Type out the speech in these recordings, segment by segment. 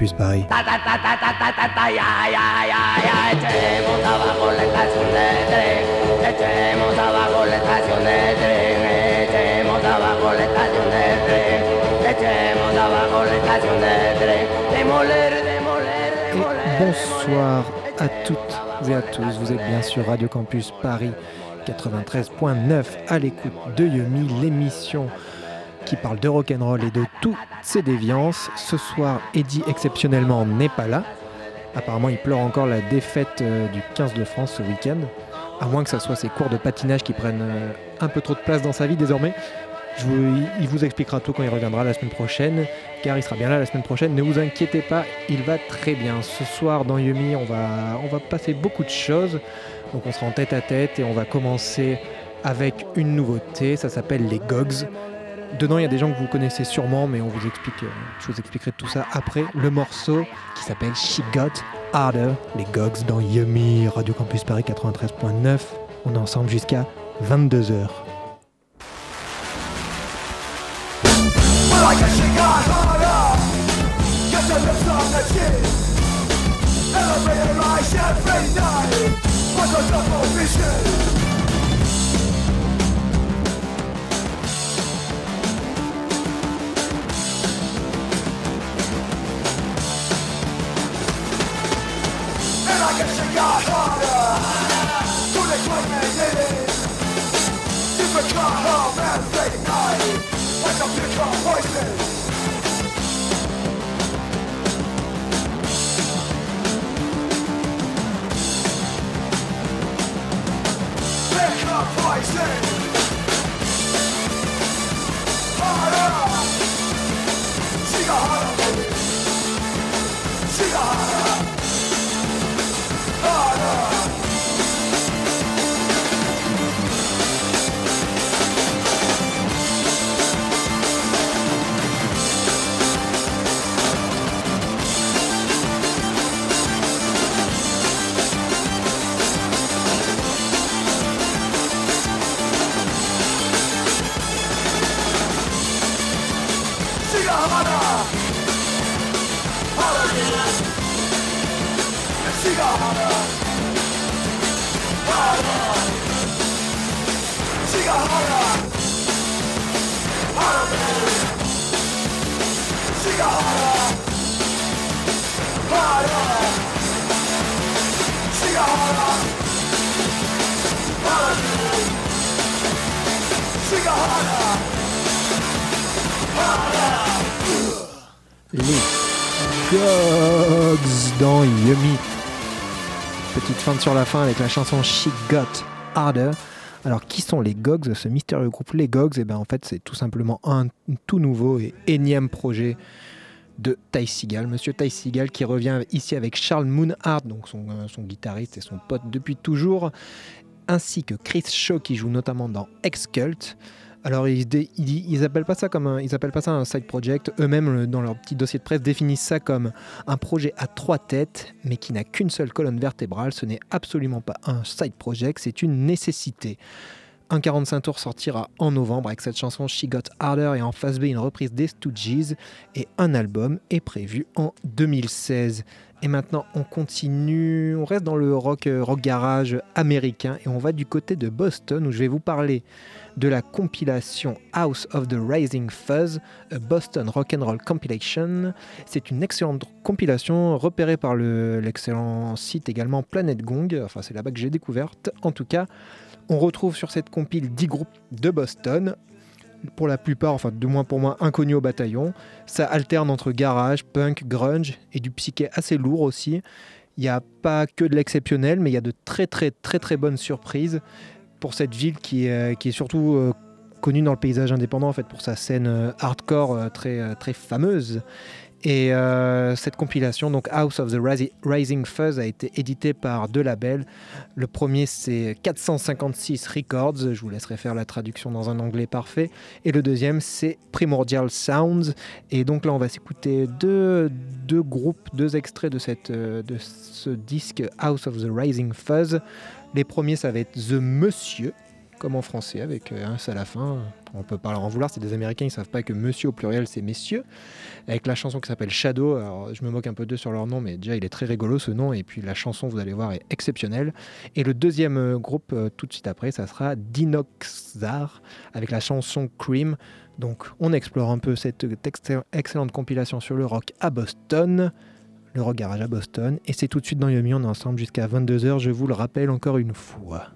Campus Paris. bonsoir à toutes et à tous. Vous êtes bien sur Radio Campus Paris 93.9 à l'écoute de Yumi, l'émission qui parle de rock'n'roll et de toutes ses déviances. Ce soir, Eddie exceptionnellement n'est pas là. Apparemment, il pleure encore la défaite euh, du 15 de France ce week-end. À moins que ce soit ses cours de patinage qui prennent euh, un peu trop de place dans sa vie désormais. il vous expliquera tout quand il reviendra la semaine prochaine, car il sera bien là la semaine prochaine. Ne vous inquiétez pas, il va très bien. Ce soir dans Yumi, on va, on va passer beaucoup de choses. Donc on sera en tête à tête et on va commencer avec une nouveauté. Ça s'appelle les Gogs. Dedans, il y a des gens que vous connaissez sûrement, mais on vous explique, euh, je vous expliquerai tout ça après. Le morceau qui s'appelle She Got Harder, les Gogs dans Yummy, Radio Campus Paris 93.9. On est ensemble jusqu'à 22h. guess it got harder Harder. She got harder Les Gogs dans Yummy. Petite feinte sur la fin avec la chanson She Got Harder. Alors, qui sont les Gogs, ce mystérieux groupe? Les Gogs Et eh bien, en fait, c'est tout simplement un tout nouveau et énième projet de Ty Seagal. Monsieur Ty Seagal qui revient ici avec Charles Moonhart, donc son, euh, son guitariste et son pote depuis toujours, ainsi que Chris Shaw qui joue notamment dans X-Cult. Alors ils, ils, appellent pas ça comme un, side project. Eux-mêmes dans leur petit dossier de presse définissent ça comme un projet à trois têtes, mais qui n'a qu'une seule colonne vertébrale. Ce n'est absolument pas un side project, c'est une nécessité. Un 45 tours sortira en novembre avec cette chanson She Got Harder et en face B une reprise des Stooges et un album est prévu en 2016. Et maintenant on continue, on reste dans le rock, euh, rock garage américain et on va du côté de Boston où je vais vous parler de la compilation House of the Rising Fuzz, a Boston Rock and Roll Compilation. C'est une excellente compilation repérée par l'excellent site également Planet Gong. Enfin, c'est là-bas que j'ai découverte. En tout cas, on retrouve sur cette compile 10 groupes de Boston pour la plupart, enfin de moins pour moins inconnus au bataillon. Ça alterne entre garage, punk, grunge et du psyché assez lourd aussi. Il n'y a pas que de l'exceptionnel, mais il y a de très très très très bonnes surprises pour cette ville qui est, est surtout euh, connue dans le paysage indépendant en pour sa scène euh, hardcore euh, très fameuse. Et euh, cette compilation, donc House of the Rising Fuzz, a été éditée par deux labels. Le premier, c'est 456 Records. Je vous laisserai faire la traduction dans un anglais parfait. Et le deuxième, c'est Primordial Sounds. Et donc là, on va s'écouter deux, deux groupes, deux extraits de, cette, euh, de ce disque House of the Rising Fuzz. Les premiers, ça va être The Monsieur, comme en français, avec un S à la fin. On peut pas leur en vouloir, c'est des Américains, ils savent pas que monsieur au pluriel c'est messieurs. Avec la chanson qui s'appelle Shadow, alors je me moque un peu d'eux sur leur nom, mais déjà il est très rigolo ce nom, et puis la chanson, vous allez voir, est exceptionnelle. Et le deuxième euh, groupe, euh, tout de suite après, ça sera Dinoxar, avec la chanson Cream. Donc on explore un peu cette excellente compilation sur le rock à Boston le rock garage à Boston. Et c'est tout de suite dans Yomi, on est ensemble jusqu'à 22h, je vous le rappelle encore une fois.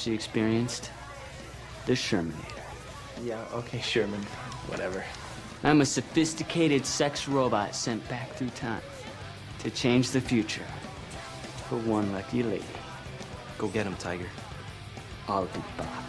She experienced the Shermanator. Yeah, okay, Sherman. Whatever. I'm a sophisticated sex robot sent back through time to change the future for one lucky lady. Go get him, Tiger. I'll be back.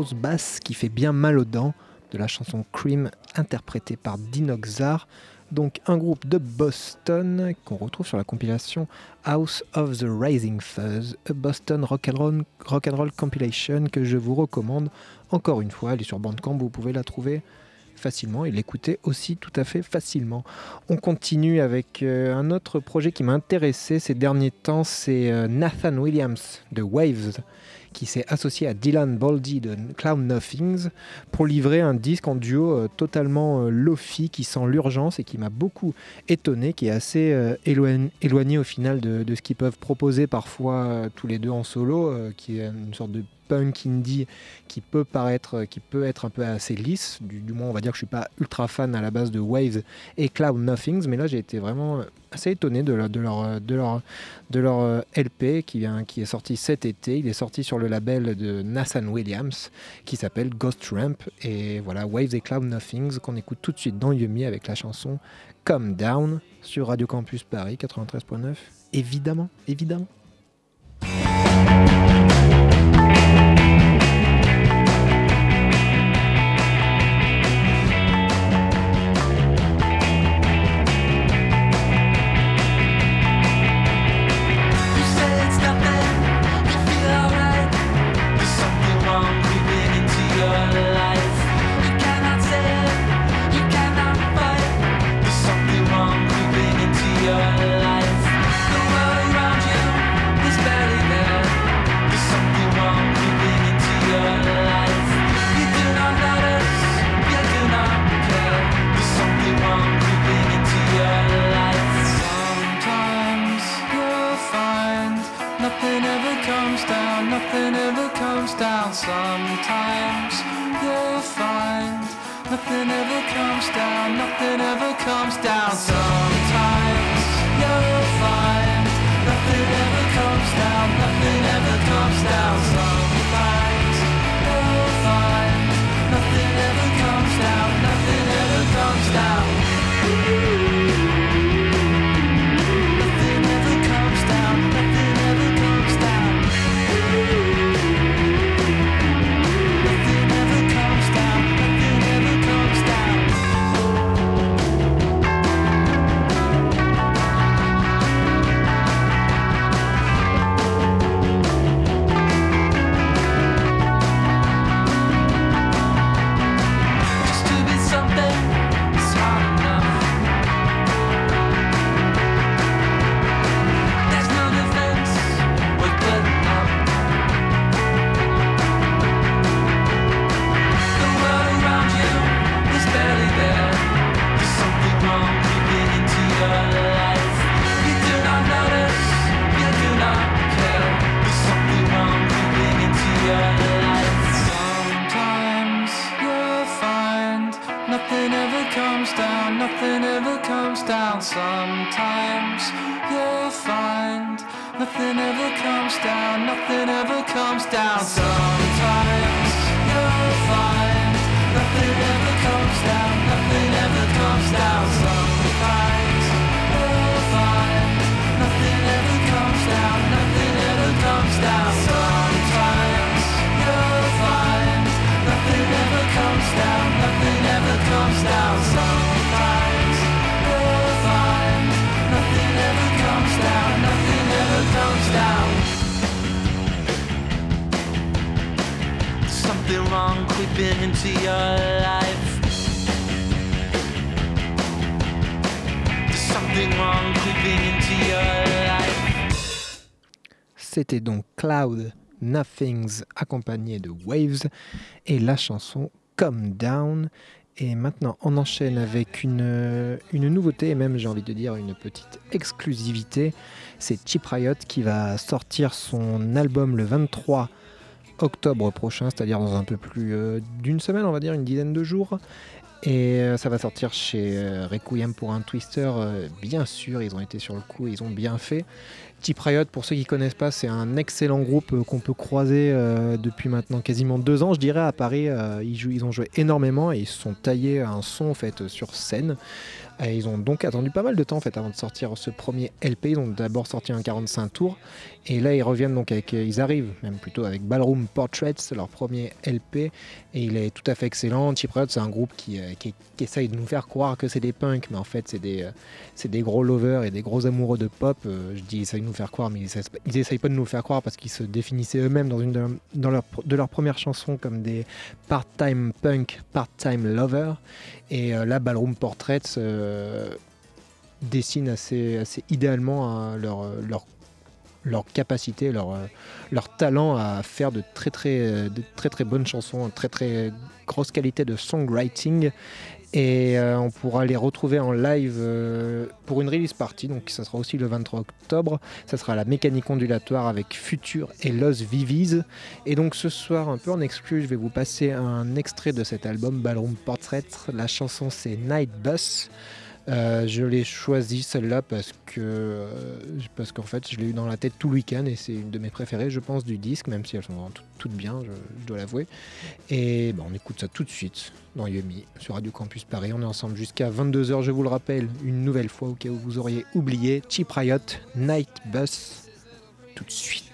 Basse qui fait bien mal aux dents de la chanson Cream interprétée par Dinoxar, donc un groupe de Boston qu'on retrouve sur la compilation House of the Rising Fuzz, a Boston rock and, roll, rock roll compilation que je vous recommande encore une fois. Elle est sur Bandcamp, vous pouvez la trouver facilement et l'écouter aussi tout à fait facilement. On continue avec euh, un autre projet qui m'a intéressé ces derniers temps, c'est euh, Nathan Williams de Waves qui s'est associé à Dylan Baldy de Cloud Nothings pour livrer un disque en duo euh, totalement euh, lofi qui sent l'urgence et qui m'a beaucoup étonné, qui est assez euh, éloigné, au final de, de ce qu'ils peuvent proposer parfois tous les deux en solo, qui est une sorte de punk indie qui peut paraître, qui peut être un peu assez lisse. Du, du, moins, on va dire que je suis pas ultra fan à la base de Waves et Cloud Nothings, mais là j'ai été vraiment assez étonné de, leur, de, leur, de, leur, de leur LP qui, vient, qui est sorti cet été. Il est sorti sur le label de Nathan Williams qui s'appelle Ghost Ramp. Et voilà, Waves et Cloud Nothings qu'on écoute tout de suite dans Yumi avec la chanson Come Down sur Radio Campus Paris 93.9. Évidemment, évidemment. never comes down sometimes. You'll find nothing ever comes down, nothing ever comes down. nothing ever comes down sometimes. You'll find nothing ever comes down, nothing ever comes down sometimes. You'll find nothing ever comes down, nothing ever comes down sometimes. You'll find nothing ever comes down, nothing ever comes down sometimes. You'll find nothing ever comes down, nothing ever comes down sometimes. C'était donc Cloud Nothings accompagné de Waves et la chanson Come Down. Et maintenant, on enchaîne avec une, une nouveauté, et même j'ai envie de dire une petite exclusivité. C'est Chip Riot qui va sortir son album le 23 octobre prochain, c'est-à-dire dans un peu plus euh, d'une semaine, on va dire une dizaine de jours. Et euh, ça va sortir chez euh, Requiem pour un Twister, bien sûr, ils ont été sur le coup, ils ont bien fait. Type Riot, pour ceux qui connaissent pas, c'est un excellent groupe qu'on peut croiser depuis maintenant quasiment deux ans, je dirais, à Paris. ils ont joué énormément et ils se sont taillés un son en fait sur scène. Et ils ont donc attendu pas mal de temps en fait avant de sortir ce premier LP. Ils ont d'abord sorti un 45 tours et là ils reviennent donc avec, ils arrivent même plutôt avec Ballroom Portraits, leur premier LP et il est tout à fait excellent. Riot c'est un groupe qui, euh, qui, qui essaye de nous faire croire que c'est des punks, mais en fait c'est des, euh, gros lovers et des gros amoureux de pop. Euh, je dis ils essayent de nous faire croire, mais ils ils essayent pas de nous faire croire parce qu'ils se définissaient eux-mêmes dans une leur, de leurs premières chansons comme des part-time punk, part-time lover. Et euh, là, Ballroom Portraits euh, dessine assez, idéalement hein, leur, euh, leur, capacité, leur, talent à faire de très très, de très très bonnes chansons, très très grosse qualité de songwriting. Et euh, on pourra les retrouver en live euh, pour une release party, donc ça sera aussi le 23 octobre. Ça sera la mécanique ondulatoire avec Future et Los Vivis. Et donc ce soir, un peu en exclu, je vais vous passer un extrait de cet album Ballroom Portrait. La chanson c'est Night Bus. Euh, je l'ai choisi celle-là parce que euh, parce qu'en fait je l'ai eu dans la tête tout le week-end et c'est une de mes préférées je pense du disque même si elles sont toutes, bien je, dois l'avouer. Et ben, on écoute ça tout de suite dans Yumi sur Radio Campus Paris. On est ensemble jusqu'à 22h je vous le rappelle une nouvelle fois au cas où vous auriez oublié. Cheap Riot Night Bus tout de suite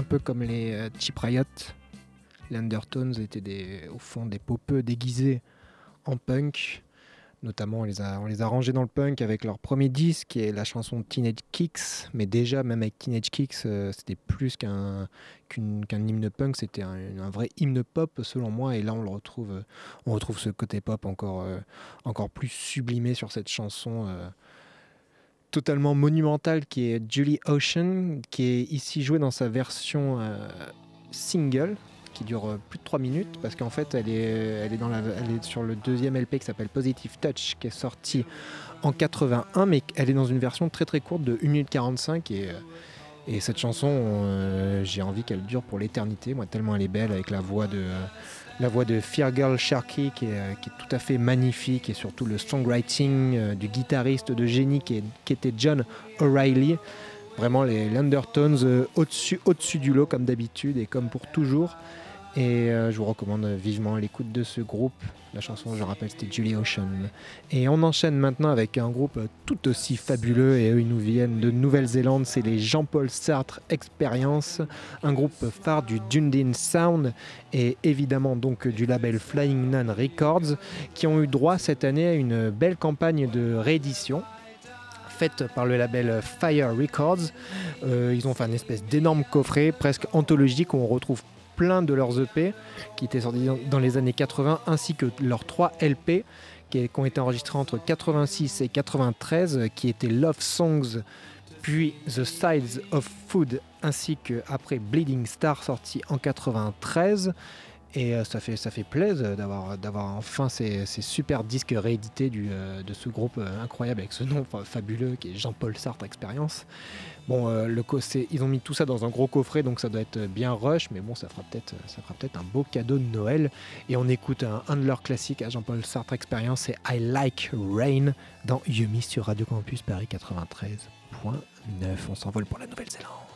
Un peu comme les euh, Cheap Riot, les Undertones étaient des, au fond des popeux déguisés en punk. Notamment, on les, a, les rangés dans le punk avec leur premier disque, est la chanson Teenage Kicks. Mais déjà, même avec Teenage Kicks, euh, c'était plus qu'un hymne punk, c'était un, vrai hymne pop, selon moi. Et là, on le retrouve, euh, on retrouve ce côté pop encore, encore plus sublimé sur cette chanson. Totalement monumentale qui est Julie Ocean, qui est ici jouée dans sa version euh, single, qui dure euh, plus de 3 minutes, parce qu'en fait elle est, elle, est dans la, elle est sur le deuxième LP qui s'appelle Positive Touch, qui est sorti en 81, mais elle est dans une version très très courte de 1 minute 45 et, euh, et cette chanson, j'ai envie qu'elle dure pour l'éternité, moi tellement elle est belle avec la voix de... la voix de Fear Girl Sharky qui est, euh, qui est tout à fait magnifique et surtout le songwriting euh, du guitariste de génie qui, était John O'Reilly. Vraiment les Undertones euh, au-dessus au du lot comme d'habitude et comme pour toujours. Et euh, je vous recommande vivement l'écoute de ce groupe. La chanson, je rappelle, c'était Julie Ocean. Et on enchaîne maintenant avec un groupe tout aussi fabuleux et eux, ils nous viennent de Nouvelle-Zélande. C'est les Jean-Paul Sartre Experience, un groupe phare du Dundee Sound et évidemment donc du label Flying Nun Records qui ont eu droit cette année à une belle campagne de réédition faite par le label Fire Records. Euh, ils ont fait un espèce d'énorme coffret presque anthologique où on retrouve plein de leurs EP qui étaient sortis dans- les années 80 ainsi que leurs trois LP qui, ont été enregistrés entre 86 et 93 euh, qui étaient Love Songs puis The Sides of Food ainsi que après Bleeding Star sorti en 93 Et euh, ça fait, ça fait plaisir d'avoir, enfin ces, ces super disques réédités du, euh, de ce groupe euh, incroyable avec ce nom fa- fabuleux qui est Jean-Paul Sartre Expérience. Bon, le ils ont mis tout ça dans un gros coffret, donc ça doit être bien rush, mais bon, ça fera peut-être, ça peut-être un beau cadeau de Noël. Et on écoute un, un de leurs classiques à Jean-Paul Sartre Expérience, c'est I Like Rain dans Yumi sur Radio Campus Paris 93.9. On s'envole pour la Nouvelle-Zélande.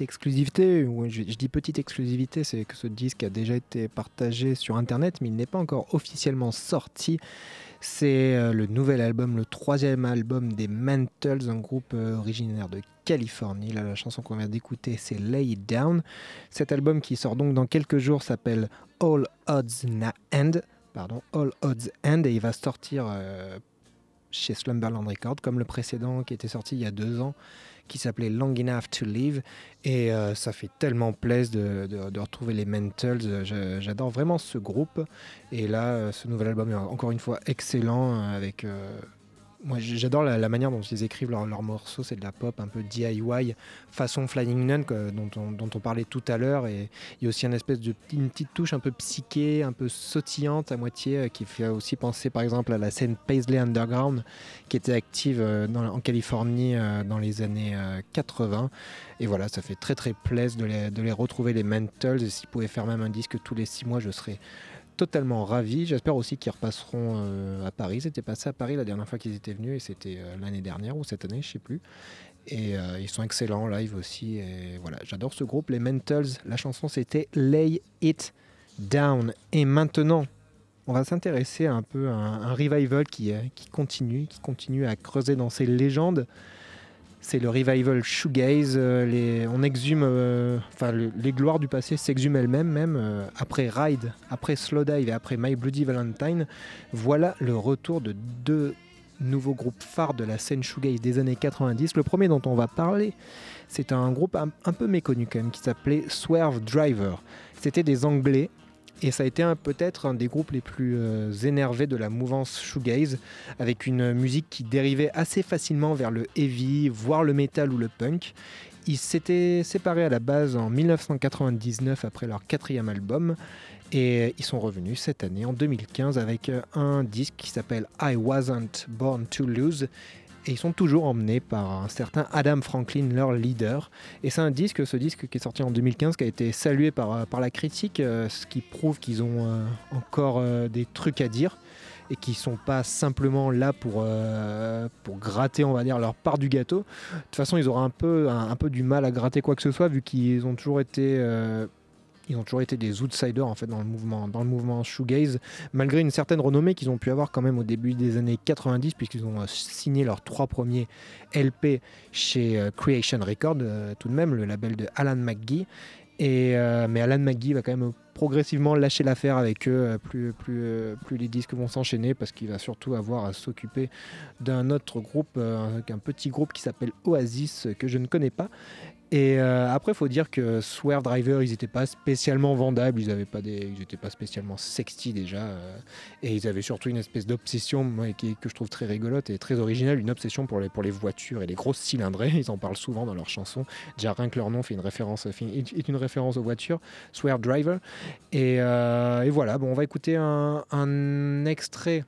Exclusivité, ou je, dis petite exclusivité, c'est que ce disque a déjà été partagé sur Internet, mais il n'est pas encore officiellement sorti. C'est euh, le nouvel album, le troisième album des Mantles, un groupe euh, originaire de Californie. La chanson qu'on vient d'écouter, c'est Lay It Down. Cet album qui sort donc dans quelques jours s'appelle All Odds Na End. Pardon, All Odds End, et il va sortir euh, chez Slumberland Records, comme le précédent qui était sorti il y a deux ans qui s'appelait Long Enough to Live. Et euh, ça fait tellement plaisir de, retrouver les Mentals. J'adore vraiment ce groupe. Et là, euh, ce nouvel album est encore une fois excellent. euh, Avec, moi, j'adore la, manière dont ils écrivent leurs morceaux. C'est de la pop un peu DIY, façon Flying Nun, dont, on, parlait tout à l'heure. Et il y a aussi une espèce de une petite touche un peu psyché, un peu sautillante à moitié, euh, qui fait aussi penser par exemple à la scène Paisley Underground qui était active euh, en Californie euh, dans les années euh, 80. Et voilà, ça fait très très plaisir de les, de les retrouver, les Mantles. Et s'ils pouvaient faire même un disque tous les six mois, je serais totalement ravi. J'espère aussi qu'ils repasseront euh, à Paris. Ils étaient passés à Paris la dernière fois qu'ils étaient venus et c'était euh, l'année dernière ou cette année, je sais plus. Et euh, ils sont excellents en live aussi. Et voilà, j'adore ce groupe, les Mentals. La chanson c'était Lay It Down. Et maintenant, on va s'intéresser un peu à un, revival qui continue, qui continue à creuser dans ses légendes. C'est le revival shoegaze. euh, les, on exhume, euh, enfin le- les gloires du passé s'exhument elles-mêmes, même euh, après Ride, après Slowdive et après My Bloody Valentine. Voilà le retour de deux nouveaux groupes phares de la scène shoegaze des années 90. Le premier dont on va parler, c'est un groupe un, un peu méconnu quand même qui s'appelait Swerve Driver. C'était des Anglais et ça a été peut-être un des groupes les plus euh, énervés de la mouvance shoegaze, avec une musique qui dérivait assez facilement vers le heavy, voire le metal ou le punk. Ils s'étaient séparés à la base en 1999 après leur quatrième album et ils sont revenus cette année en 2015 avec un disque qui s'appelle I Wasn't Born to Lose et ils sont toujours emmenés par un certain Adam Franklin, leur leader. Et c'est un disque, ce disque qui est sorti en 2015, qui a été salué par, euh, la critique, euh, ce qui prouve qu'ils ont euh, encore des trucs à dire et qui sont pas simplement là pour, gratter, on va dire, leur part du gâteau. De toute façon, ils auraient un peu, du mal à gratter quoi que ce soit, vu qu'ils ont toujours été... ils ont toujours été des outsiders en fait dans le mouvement, dans le mouvement shoegaze, malgré une certaine renommée qu'ils ont pu avoir quand même au début des années 90, puisqu'ils ont euh, signé leurs trois premiers LP chez euh, Creation Records, euh, tout de même le label de Alan McGee. Et, mais Alan McGee va quand même progressivement lâcher l'affaire avec eux, plus, plus, plus les disques vont s'enchaîner, parce qu'il va surtout avoir à s'occuper d'un autre groupe, un- petit groupe qui s'appelle Oasis, que je ne connais pas. Et euh, après, il faut dire que Swerve Driver, ils n'étaient pas spécialement vendables, ils n'étaient pas, pas spécialement sexy déjà. euh, et ils avaient surtout une espèce d'obsession que je trouve très rigolote et très originale, une obsession pour les, pour les voitures et les grosses cylindrées. Ils en parlent souvent dans leurs chansons. Déjà, rien que leur nom fait une référence, fait- est une référence aux voitures, Swerve Driver. Et, euh, voilà, bon, on va écouter un extrait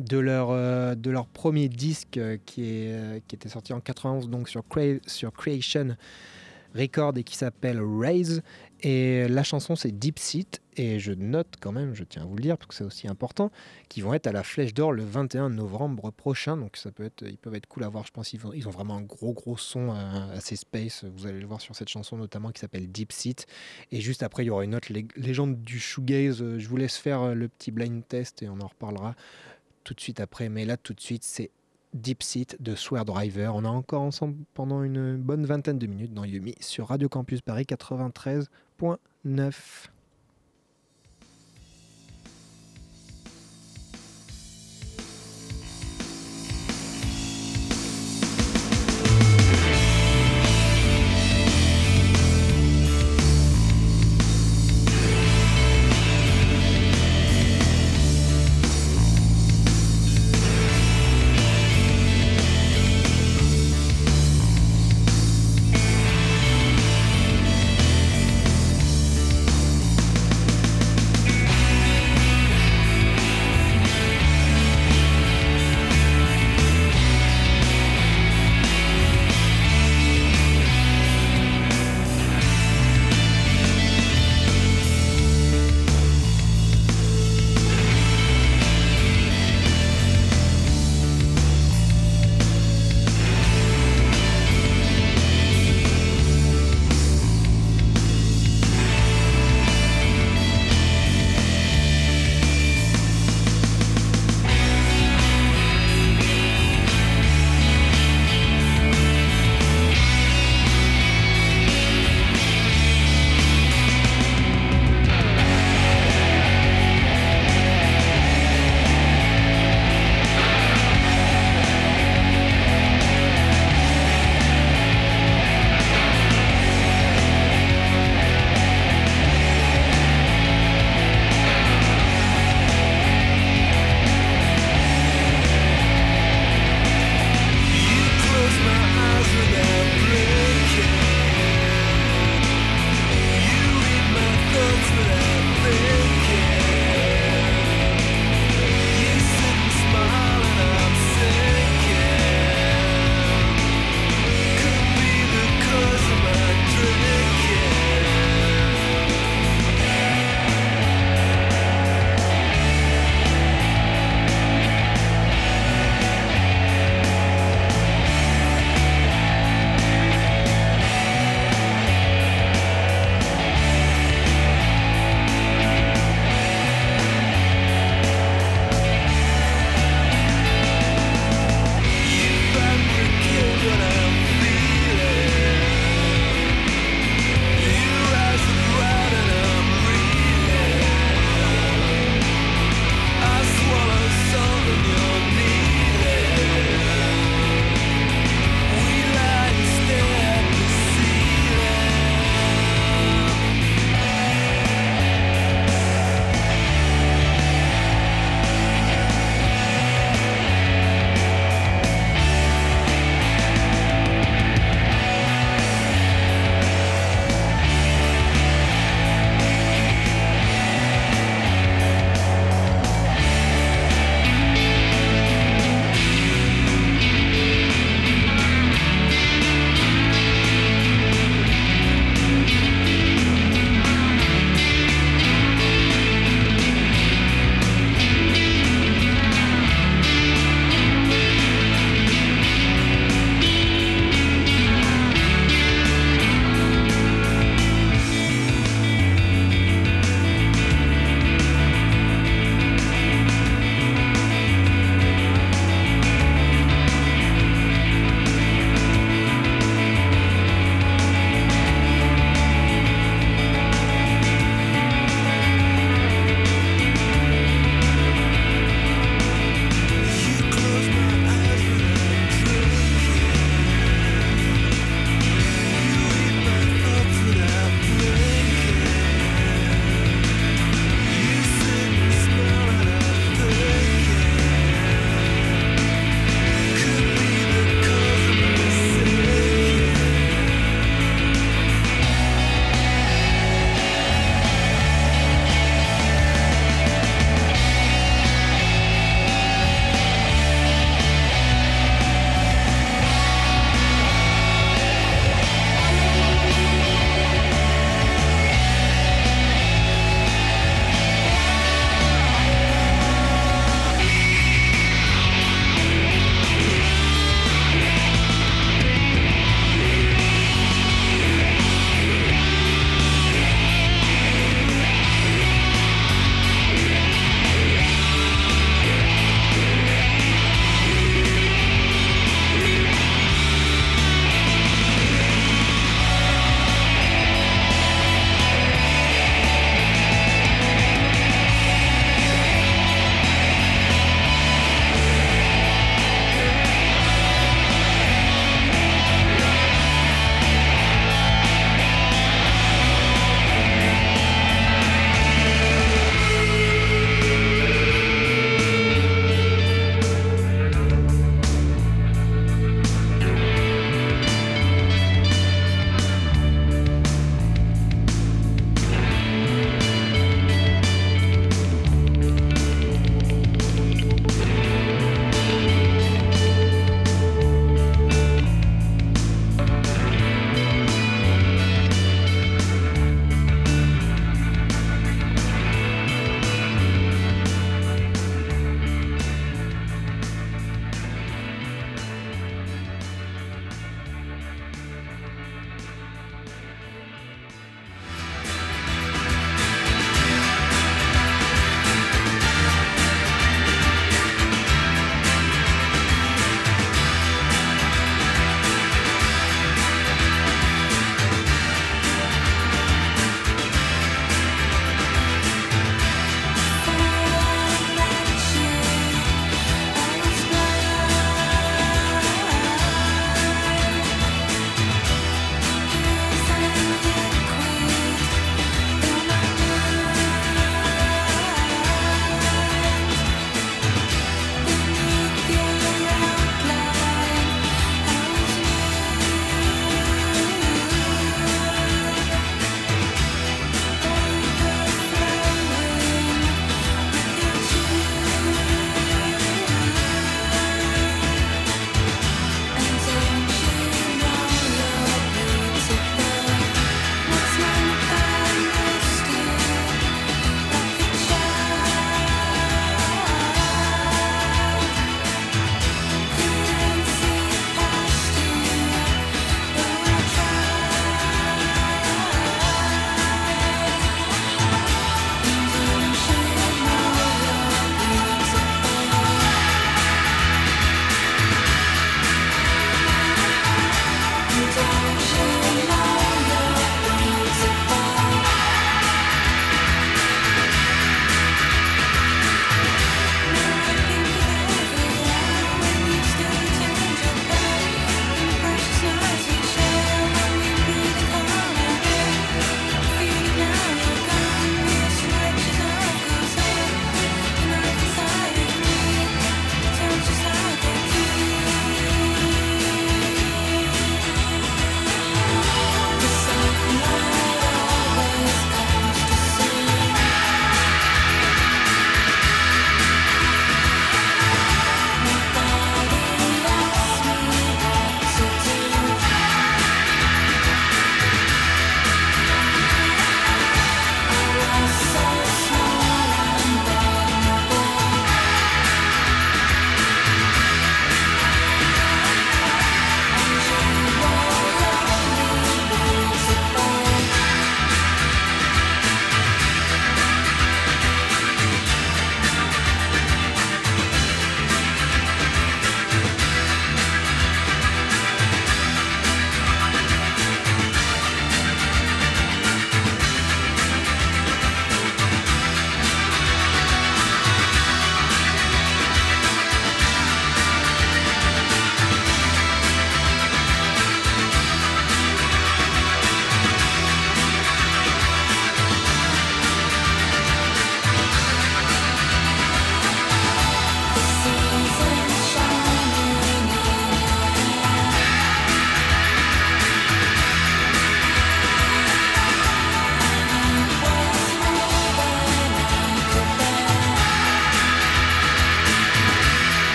de leur, euh, de leur premier disque euh, euh, qui était sorti en 91 donc sur, Crea- sur Creation Record et qui s'appelle Raise. Et la chanson c'est Deep Seat. Et je note quand même, je tiens à vous le dire parce que c'est aussi important, qu'ils vont être à la Flèche d'Or le 21 novembre prochain. Donc ça peut être, ils peuvent être cool à voir. Je pense ils ont vraiment un gros gros son assez space. Vous allez le voir sur cette chanson notamment qui s'appelle Deep Seat. Et juste après, il y aura une autre lég- légende du shoegaze. Je vous laisse faire le petit blind test et on en reparlera tout de suite après. Mais là, tout de suite, c'est Deep Seat de Swear Driver. On est encore ensemble pendant une bonne vingtaine de minutes dans Yumi sur Radio Campus Paris 93.9.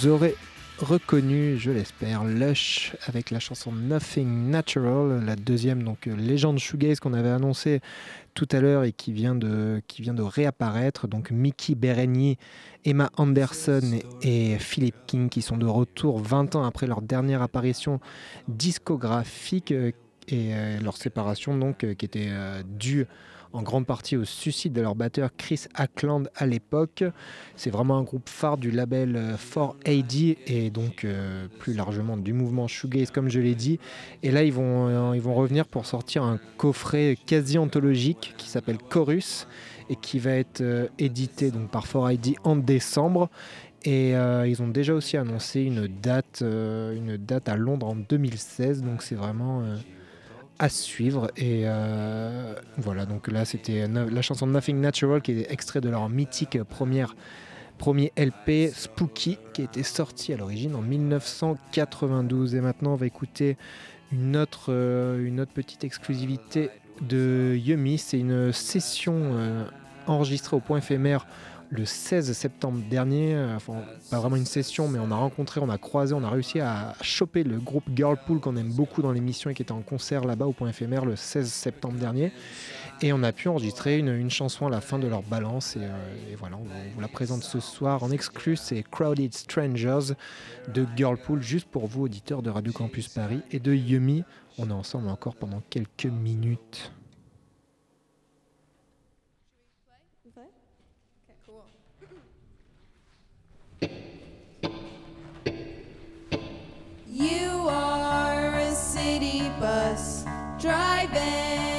Vous aurez reconnus, je l'espère, Lush avec la chanson Nothing Natural, la deuxième donc euh, légende shoegaze qu'on avait annoncé tout à l'heure et qui vient de réapparaître. Donc Mickey Berenier, Emma Anderson et, et Philip King qui sont de retour 20 ans après leur dernière apparition discographique euh, et euh, leur séparation donc qui était due en grande partie au suicide de leur batteur Chris Ackland à l'époque. C'est vraiment un groupe phare du label euh, 4AD et donc euh, plus largement du mouvement shoegaze comme je l'ai dit. Et là ils vont, euh, ils vont revenir pour sortir un coffret quasi anthologique qui s'appelle Chorus et qui va être euh, édité donc par 4ID en décembre. Et euh, ils ont déjà aussi annoncé une date, euh, une date à Londres en 2016, donc c'est vraiment euh, à suivre. Et euh, voilà, donc là c'était la chanson Nothing Natural qui est extrait de leur mythique première, premier LP Spooky qui été sorti à l'origine en 1992. Et maintenant on va écouter une autre, euh, une autre petite exclusivité de Yumi. C'est une session euh, enregistrée au point éphémère le 16 septembre dernier. Euh, Enfin, pas vraiment une session, mais on a rencontré, on a croisé, on a réussi à choper le groupe Girlpool qu'on aime beaucoup dans l'émission et qui était en concert là-bas au point éphémère le 16 septembre dernier. Et on a pu enregistrer une, chanson à la fin de leur balance. Et, euh, voilà, on vous, on vous la présente ce soir en exclu. C'est Crowded Strangers de Girlpool, juste pour vous, auditeurs de Radio Campus Paris et de Yumi. On est ensemble encore pendant quelques minutes. Driving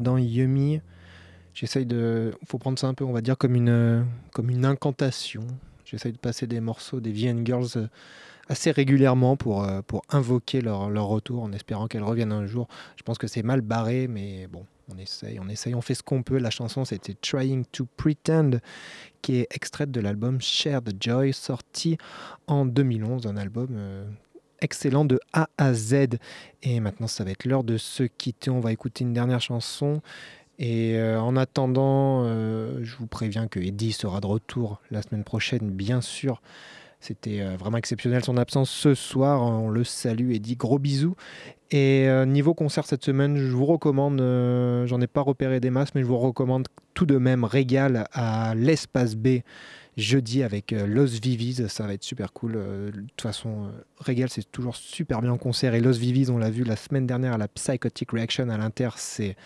Dans Yummy. J'essaye de. faut prendre ça un peu, on va dire, comme une, comme une incantation. J'essaye de passer des morceaux des Vivian Girls euh, assez régulièrement pour, euh, pour invoquer leur, leur retour en espérant qu'elles reviennent un jour. Je pense que c'est mal barré, mais bon, on essaye, on essaye, on fait ce qu'on peut. La chanson, c'était Trying to Pretend, qui est extraite de l'album Share the Joy, sorti en 2011, un album euh, excellent de A à Z. Et maintenant, ça va être l'heure de se quitter. On va écouter une dernière chanson. Et euh, en attendant, euh, je vous préviens que Eddie sera de retour la semaine prochaine, bien sûr. C'était euh, vraiment exceptionnel son absence ce soir. On le salue et gros bisous. Et niveau concert cette semaine, je vous recommande, j'en ai pas repéré des masses, mais je vous recommande tout de même Régal à l'Espace B jeudi avec euh, Los Vivis. Ça va être super cool. Euh, de toute façon, euh, Régal, c'est toujours super bien en concert. Et Los Vivis, on l'a vu la semaine dernière à la Psychotic Reaction à l'Inter, c'est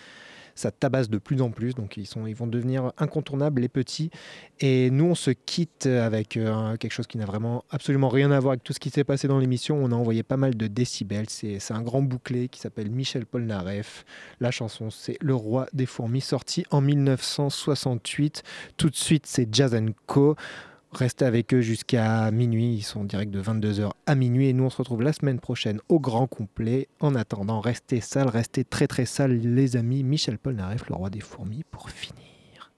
ça tabasse de plus en plus, donc ils, sont, ils vont devenir incontournables les petits. Et nous, on se quitte avec euh, quelque chose qui n'a vraiment absolument rien à voir avec tout ce qui s'est passé dans l'émission. On a envoyé pas mal de décibels. C'est un grand bouclé qui s'appelle Michel Polnareff. La chanson, c'est Le Roi des Fourmis, sorti en 1968. Tout de suite, c'est Jazz Co. Restez avec eux jusqu'à minuit. Ils sont en direct de 22h à minuit. Et nous, on se retrouve la semaine prochaine au grand complet. En attendant, restez sales, restez très très sales, les amis. Michel Polnareff, le roi des fourmis, pour finir.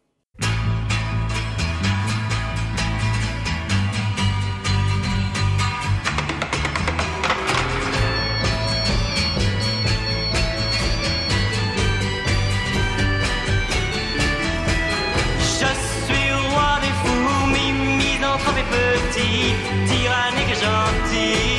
tyrannique, gentil.